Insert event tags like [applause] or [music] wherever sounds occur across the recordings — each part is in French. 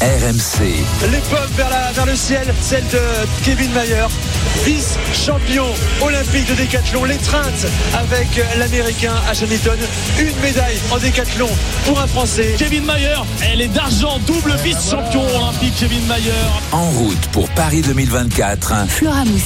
RMC. L'épreuve vers, la- vers le ciel, celle de Kevin Mayer, vice-champion olympique de décathlon, l'étreinte avec l'américain Ash Hamilton, une médaille en décathlon pour un français. Kevin Mayer, elle est d'argent, double vice-champion olympique Kevin Mayer. En route pour Paris 2024. Flora Moussi.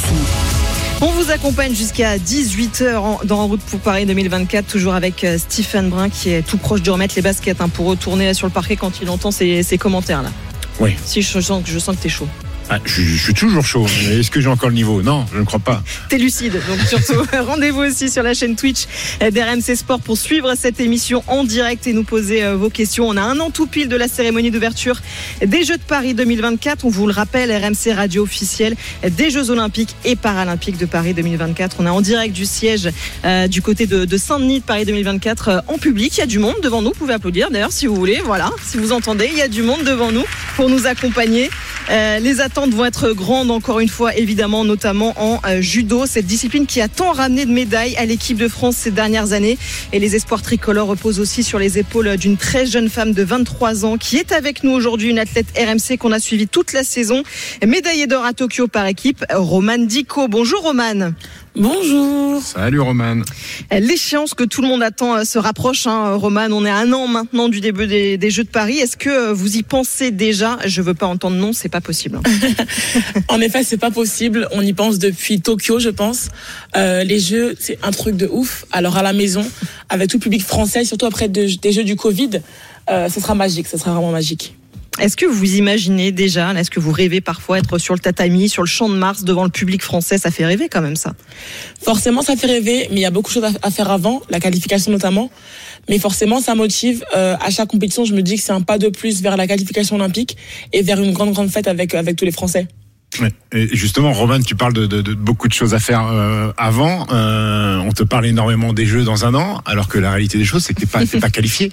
On vous accompagne jusqu'à 18h dans En route pour Paris 2024, toujours avec euh, Stephen Brun qui est tout proche de remettre les baskets hein, pour retourner sur le parquet quand il entend ces, ces commentaires là. Oui. Si je sens, je sens que t'es chaud. Ah, je, je suis toujours chaud. Est-ce que j'ai encore le niveau? Non, je ne crois pas. T'es lucide, donc surtout [laughs] rendez-vous aussi sur la chaîne Twitch d'RMC Sport pour suivre cette émission en direct et nous poser euh, vos questions. On a un an tout pile de la cérémonie d'ouverture des Jeux de Paris 2024. On vous le rappelle, RMC radio officielle des Jeux Olympiques et Paralympiques de Paris 2024. On est en direct du siège euh, du côté de, de Saint-Denis de Paris 2024 euh, en public. Il y a du monde devant nous. Vous pouvez applaudir d'ailleurs si vous voulez. Voilà, si vous entendez, il y a du monde devant nous pour nous accompagner. Euh, les attentes vont être grandes encore une fois, évidemment, notamment en euh, judo, cette discipline qui a tant ramené de médailles à l'équipe de France ces dernières années. Et les espoirs tricolores reposent aussi sur les épaules d'une très jeune femme de 23 ans qui est avec nous aujourd'hui, une athlète RMC qu'on a suivie toute la saison, médaillée d'or à Tokyo par équipe, Romane Dico. Bonjour Romane. Bonjour. Salut Roman. L'échéance que tout le monde attend euh, se rapproche, hein, Romane. On est à un an maintenant du début des, des Jeux de Paris. Est-ce que euh, vous y pensez déjà? Je veux pas entendre non, c'est pas possible. [laughs] En effet, c'est pas possible. On y pense depuis Tokyo, je pense. Euh, les jeux, c'est un truc de ouf. Alors à la maison, avec tout le public français, surtout après de- des jeux du Covid, euh, ce sera magique. Ce sera vraiment magique. Est-ce que vous imaginez déjà, est-ce que vous rêvez parfois être sur le tatami, sur le champ de Mars, devant le public français? Ça fait rêver quand même ça. Forcément, ça fait rêver, mais il y a beaucoup de choses à- faire avant, la qualification notamment. Mais forcément, ça motive. Euh, à chaque compétition, je me dis que c'est un pas de plus vers la qualification olympique et vers une grande, grande fête avec, avec tous les Français. Et justement, Roman, tu parles de, de- de beaucoup de choses à faire euh, avant. Euh, on te parle énormément des Jeux dans un an, alors que la réalité des choses, c'est que t'es pas, [laughs] t'es pas qualifié.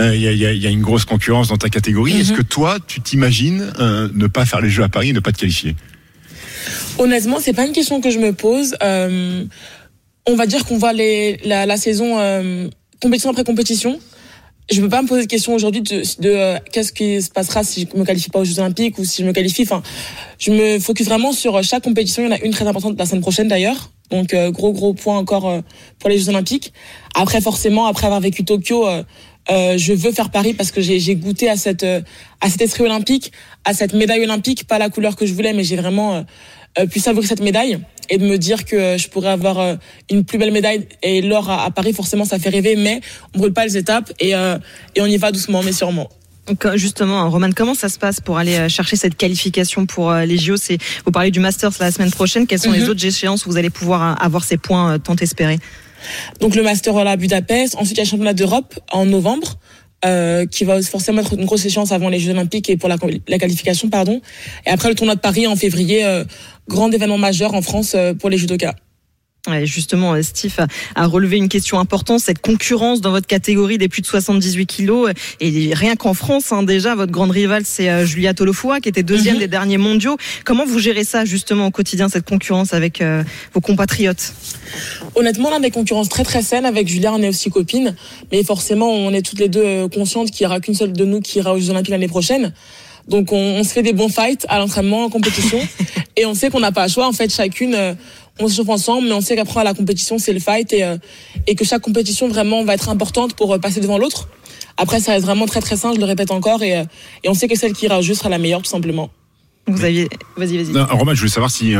Euh, Il y, a, y a- y a une grosse concurrence dans ta catégorie. Est-ce que toi, tu t'imagines euh, ne pas faire les Jeux à Paris et ne pas te qualifier? Honnêtement, c'est pas une question que je me pose. Euh, on va dire qu'on voit les, la, la saison euh, compétition après compétition. Je peux pas me poser de question aujourd'hui de, de euh, qu'est-ce qui se passera si je me qualifie pas aux Jeux Olympiques ou si je me qualifie. Enfin, je me focus vraiment sur chaque compétition. Il y en a une très importante la semaine prochaine d'ailleurs. Donc euh, gros gros point encore euh, pour les Jeux Olympiques. Après forcément, après avoir vécu Tokyo, euh, euh, je veux faire Paris parce que j'ai goûté à cette euh, à cet esprit olympique, à cette médaille olympique, pas la couleur que je voulais, mais j'ai vraiment euh, euh, pu savourer cette médaille et de me dire que euh, je pourrais avoir euh, une plus belle médaille et l'or à, Paris forcément ça fait rêver mais on brûle pas les étapes et euh, et on y va doucement mais sûrement. Justement, Roman, comment ça se passe pour aller chercher cette qualification pour les JO C'est vous parlez du Masters la semaine prochaine. Quelles sont les Mhm. autres échéances où vous allez pouvoir avoir ces points tant espérés? Donc le master à Budapest, ensuite il y a le championnat d'Europe en novembre. euh, qui va forcément être une grosse échéance avant les Jeux Olympiques et pour la, la qualification, pardon. Et après le tournoi de Paris en février, euh, grand événement majeur en France euh, pour les judokas. Justement, euh, Steve a- relevé une question importante, cette concurrence dans votre catégorie des plus de 78 kilos. Et rien qu'en France, hein, déjà, votre grande rivale, c'est euh, Julia Tolofua, qui était deuxième Mhm. des derniers mondiaux. Comment vous gérez ça, justement, au quotidien, cette concurrence avec euh, vos compatriotes? Honnêtement, on a des concurrences très très saines. Avec Julia, on est aussi copines. Mais forcément, on est toutes les deux conscientes qu'il y aura qu'une seule de nous qui ira aux Jeux Olympiques l'année prochaine. Donc on, on se fait des bons fights à l'entraînement, en compétition. [laughs] et on sait qu'on n'a pas le choix. En fait, chacune, euh, on se chauffe ensemble, mais on sait qu'après à la compétition, c'est le fight. Et, euh, et que chaque compétition vraiment va être importante pour euh, passer devant l'autre. Après, ça reste vraiment très très sain, je le répète encore. Et, euh, et on sait que celle qui ira au jeu sera la meilleure, tout simplement. Vous aviez, vas-y, vas-y. Romain, je voulais savoir si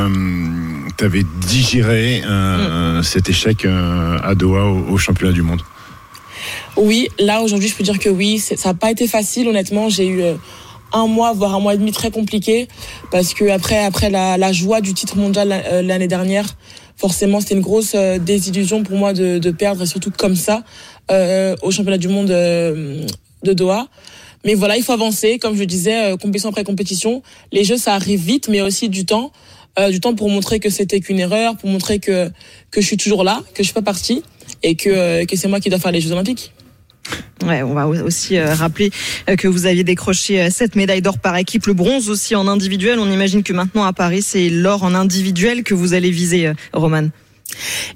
tu avais digéré euh, cet échec euh, à Doha au, au championnat du monde. Oui, là aujourd'hui, je peux dire que oui, ça n'a pas été facile. Honnêtement, j'ai eu euh, un mois, voire un mois et demi très compliqué parce que après, après la, la joie du titre mondial euh, l'année dernière, forcément, c'était une grosse euh, désillusion pour moi de, de perdre, et surtout comme ça, euh, au championnat du monde euh, de Doha. Mais voilà, il faut avancer. Comme je disais, euh, compétition après compétition. Les jeux, ça arrive vite, mais aussi du temps. Euh, du temps pour montrer que c'était qu'une erreur, pour montrer que, que je suis toujours là, que je suis pas partie et que, que c'est moi qui dois faire les Jeux Olympiques. Ouais, on va aussi euh, rappeler euh, que vous aviez décroché euh, sept médailles d'or par équipe, le bronze aussi en individuel. On imagine que maintenant à Paris, c'est l'or en individuel que vous allez viser, Roman.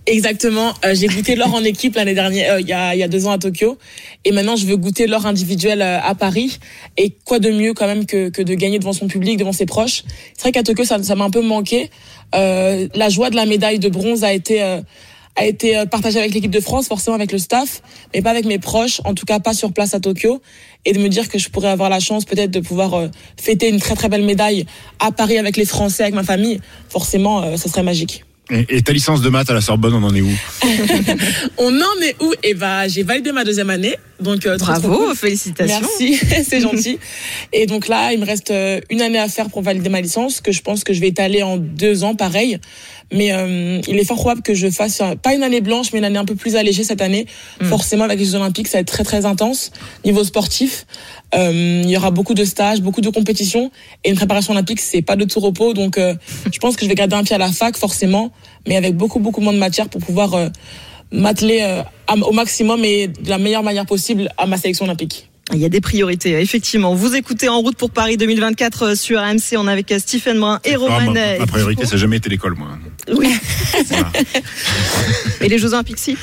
Exactement. J'ai goûté l'or en équipe l'année dernière, il y, a, deux ans à Tokyo, et maintenant je veux goûter l'or individuel à Paris. Et quoi de mieux quand même que, de gagner devant son public, devant ses proches? C'est vrai qu'à Tokyo ça m'a un peu manqué. La joie de la médaille de bronze a été a été euh, partagée avec l'équipe de France, forcément avec le staff, mais pas avec mes proches, en tout cas pas sur place à Tokyo. Et de me dire que je pourrais avoir la chance peut-être de pouvoir euh, fêter une très très belle médaille à Paris avec les Français, avec ma famille, forcément, euh, ça serait magique. Et, et ta licence de maths à la Sorbonne, on en est où? [laughs] On en est où? Eh ben, j'ai validé ma deuxième année, donc euh, trop Bravo, cool. félicitations. Merci, [laughs] c'est gentil. Et donc là, il me reste euh, une année à faire pour valider ma licence, que je pense que je vais étaler en deux ans, pareil. Mais euh, il est fort probable que je fasse euh, pas une année blanche, mais une année un peu plus allégée cette année. Forcément, avec les Jeux Olympiques, ça va être très très intense niveau sportif. Euh, il y aura beaucoup de stages, beaucoup de compétitions, et une préparation olympique, c'est pas de tout repos. Donc, euh, je pense que je vais garder un pied à la fac, forcément, mais avec beaucoup beaucoup moins de matière pour pouvoir euh, m'atteler euh, au maximum et de la meilleure manière possible à ma sélection olympique. Il y a des priorités, effectivement. Vous écoutez En route pour Paris 2024 euh, sur RMC. On est avec euh, Stephen Brun et Ah, Roman. ma, ma priorité, ça n'a jamais été l'école, moi. Oui. [laughs] Voilà. Et les Jeux Olympiques, si?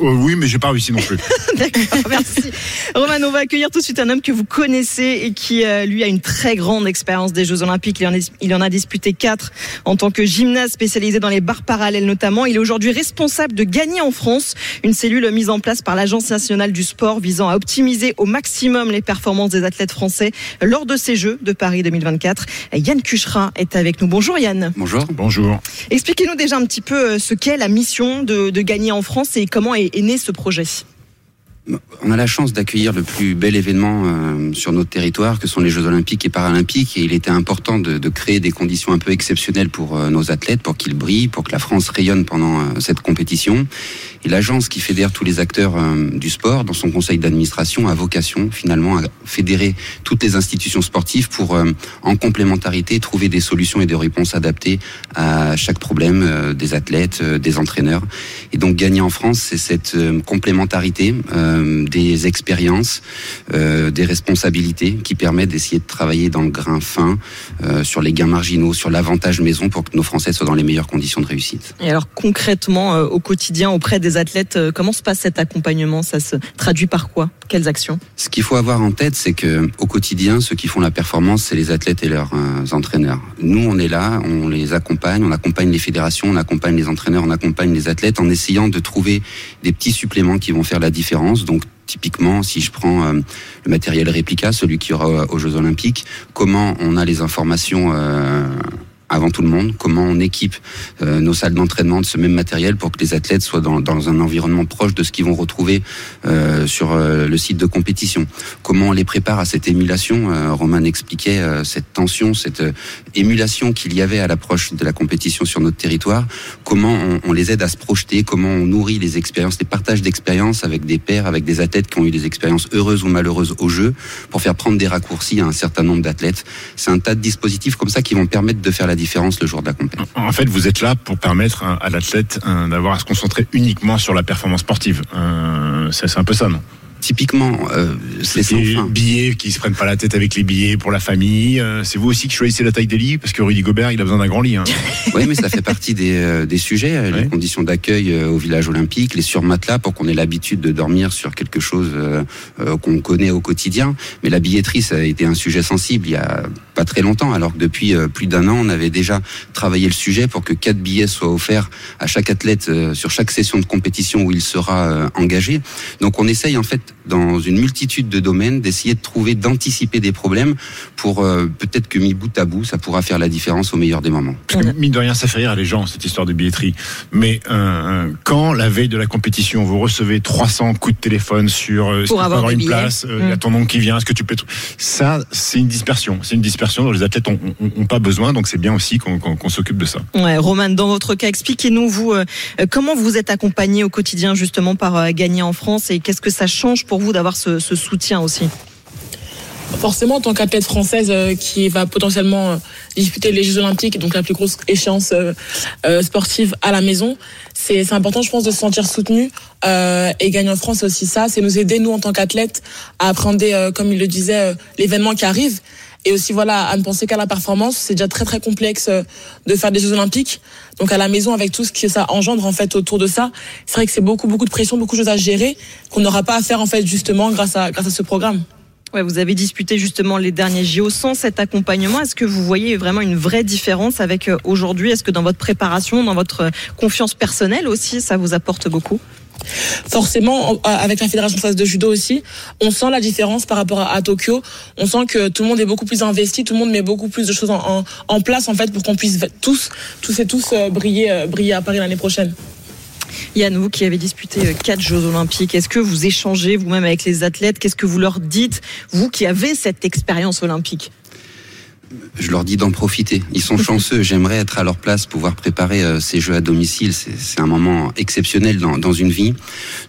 Oui, mais j'ai pas réussi non plus. [laughs] D'accord, merci. Roman, on va accueillir tout de suite un homme que vous connaissez et qui, euh, lui, a une très grande expérience des Jeux Olympiques. Il en, est- il en a disputé quatre en tant que gymnaste spécialisé dans les barres parallèles notamment. Il est aujourd'hui responsable de Gagner en France, une cellule mise en place par l'Agence nationale du sport visant à optimiser au maximum les performances des athlètes français lors de ces Jeux de Paris 2024. Yann Cuchera est avec nous. Bonjour Yann. Bonjour. Bonjour. Expliquez-nous déjà un petit peu euh, ce qu'est la mission de, de Gagner en France et comment est, né ce projet. On a la chance d'accueillir le plus bel événement euh, sur notre territoire, que sont les Jeux Olympiques et Paralympiques. Et il était important de, de créer des conditions un peu exceptionnelles pour euh, nos athlètes, pour qu'ils brillent, pour que la France rayonne pendant euh, cette compétition. Et l'agence qui fédère tous les acteurs euh, du sport, dans son conseil d'administration, a vocation finalement à fédérer toutes les institutions sportives pour, euh, en complémentarité, trouver des solutions et des réponses adaptées à chaque problème euh, des athlètes, euh, des entraîneurs. Et donc gagner en France, c'est cette complémentarité des expériences, des responsabilités qui permettent d'essayer de travailler dans le grain fin, sur les gains marginaux, sur l'avantage maison pour que nos Français soient dans les meilleures conditions de réussite. Et alors concrètement, au quotidien, auprès des athlètes, euh, comment se passe cet accompagnement? Ça se traduit par quoi? Quelles actions? Ce qu'il faut avoir en tête, c'est que au quotidien, ceux qui font la performance, c'est les athlètes et leurs euh, entraîneurs. Nous, on est là, on les accompagne, on accompagne les fédérations, on accompagne les entraîneurs, on accompagne les athlètes en essayant de trouver des petits suppléments qui vont faire la différence. Donc Typiquement, si je prends euh, le matériel réplica, celui qui aura aux Jeux Olympiques, comment on a les informations avant tout le monde, comment on équipe euh, nos salles d'entraînement de ce même matériel pour que les athlètes soient dans, dans un environnement proche de ce qu'ils vont retrouver euh, sur euh, le site de compétition. Comment on les prépare à cette émulation euh, Roman expliquait euh, cette tension, cette euh, émulation qu'il y avait à l'approche de la compétition sur notre territoire. Comment on, on les aide à se projeter, comment on nourrit les expériences, les partages d'expériences avec des pairs, avec des athlètes qui ont eu des expériences heureuses ou malheureuses au jeu, pour faire prendre des raccourcis à un certain nombre d'athlètes. C'est un tas de dispositifs comme ça qui vont permettre de faire la différence le jour de la compétition. En fait, vous êtes là pour permettre à, l'athlète euh, d'avoir à se concentrer uniquement sur la performance sportive. Euh, c'est un peu ça, non? Typiquement, euh, c'est sans fin. billets qui se prennent pas la tête avec les billets pour la famille. c'est vous aussi qui choisissez la taille des lits? Parce que Rudy Gobert, il a besoin d'un grand lit. Hein. [laughs] Oui, mais ça fait partie des, des sujets, les Ouais. conditions d'accueil au village olympique, les surmatelas pour qu'on ait l'habitude de dormir sur quelque chose qu'on connaît au quotidien. Mais la billetterie, ça a été un sujet sensible il y a pas très longtemps, alors que depuis euh, plus d'un an, on avait déjà travaillé le sujet pour que quatre billets soient offerts à chaque athlète euh, sur chaque session de compétition où il sera euh, engagé. Donc on essaye en fait dans une multitude de domaines d'essayer de trouver, d'anticiper des problèmes pour euh, peut-être que mis bout à bout, ça pourra faire la différence au meilleur des moments. Parce que, mine de rien, ça fait rire les gens, cette histoire de billetterie. Mais euh, quand, la veille de la compétition, vous recevez 300 coups de téléphone sur euh, Pour avoir des une billets. place, euh, il y a Mm. ton nom qui vient, est-ce que tu peux... Ça, c'est une dispersion. C'est une dispersion reconversion dont les athlètes ont, ont- ont pas besoin. Donc c'est bien aussi qu'on s'occupe de ça. Ouais, Roman, dans votre cas, expliquez-nous vous euh, comment vous êtes accompagné au quotidien justement par euh, Gagner en France et qu'est-ce que ça change pour vous d'avoir ce, ce soutien aussi? Forcément, en tant qu'athlète française euh, qui va potentiellement euh, disputer les Jeux Olympiques, donc la plus grosse échéance euh, euh, sportive à la maison, c'est important, je pense, de se sentir soutenu. Euh, et gagner en France, c'est aussi ça, c'est nous aider, nous, en tant qu'athlètes, à appréhender, euh, comme il le disait, euh, l'événement qui arrive. Et aussi, voilà, à ne penser qu'à la performance. C'est déjà très, très complexe euh, de faire des Jeux Olympiques. Donc, à la maison, avec tout ce que ça engendre, en fait, autour de ça, c'est vrai que c'est beaucoup, beaucoup de pression, beaucoup de choses à gérer qu'on n'aura pas à faire, en fait, justement, grâce à, grâce à ce programme. Vous avez disputé justement les derniers JO sans cet accompagnement. Est-ce que vous voyez vraiment une vraie différence avec euh, aujourd'hui? Est-ce que dans votre préparation, dans votre euh, confiance personnelle aussi, ça vous apporte beaucoup? Forcément, en- avec la Fédération française de judo aussi, on sent la différence par rapport à, Tokyo. On sent que tout le monde est beaucoup plus investi, tout le monde met beaucoup plus de choses en, en- place en fait pour qu'on puisse tous, tous et tous euh, briller, briller à Paris l'année prochaine. Yann, vous qui avez disputé euh, quatre Jeux Olympiques, est-ce que vous échangez vous-même avec les athlètes? Qu'est-ce que vous leur dites, vous qui avez cette expérience olympique? Je leur dis d'en profiter. Ils sont [laughs] chanceux. J'aimerais être à leur place, pouvoir préparer euh, ces jeux à domicile. C'est un moment exceptionnel dans, dans une vie.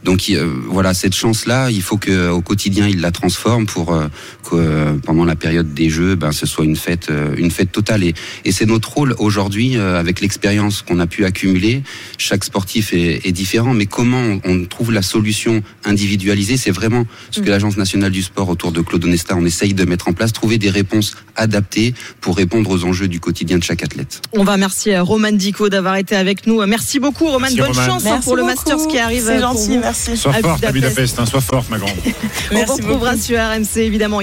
Donc euh, voilà, cette chance-là, il faut que au quotidien ils la transforment pour euh, que euh, pendant la période des jeux, ben ce soit une fête, euh, une fête totale. Et, et c'est notre rôle aujourd'hui, euh, avec l'expérience qu'on a pu accumuler. Chaque sportif est, est différent, mais comment on, on trouve la solution individualisée, c'est vraiment ce que l'Agence nationale du sport autour de Claude Onesta, on essaye de mettre en place, trouver des réponses adaptées pour répondre aux enjeux du quotidien de chaque athlète. On va remercier euh, Roman Dico d'avoir été avec nous. Merci beaucoup, Roman. Merci, Bonne Roman. chance hein, pour le Masters qui arrive. C'est euh, gentil, vous. merci. Sois forte à Budapest. Hein, sois forte, ma grande. [laughs] On Merci vous retrouvera sur RMC évidemment.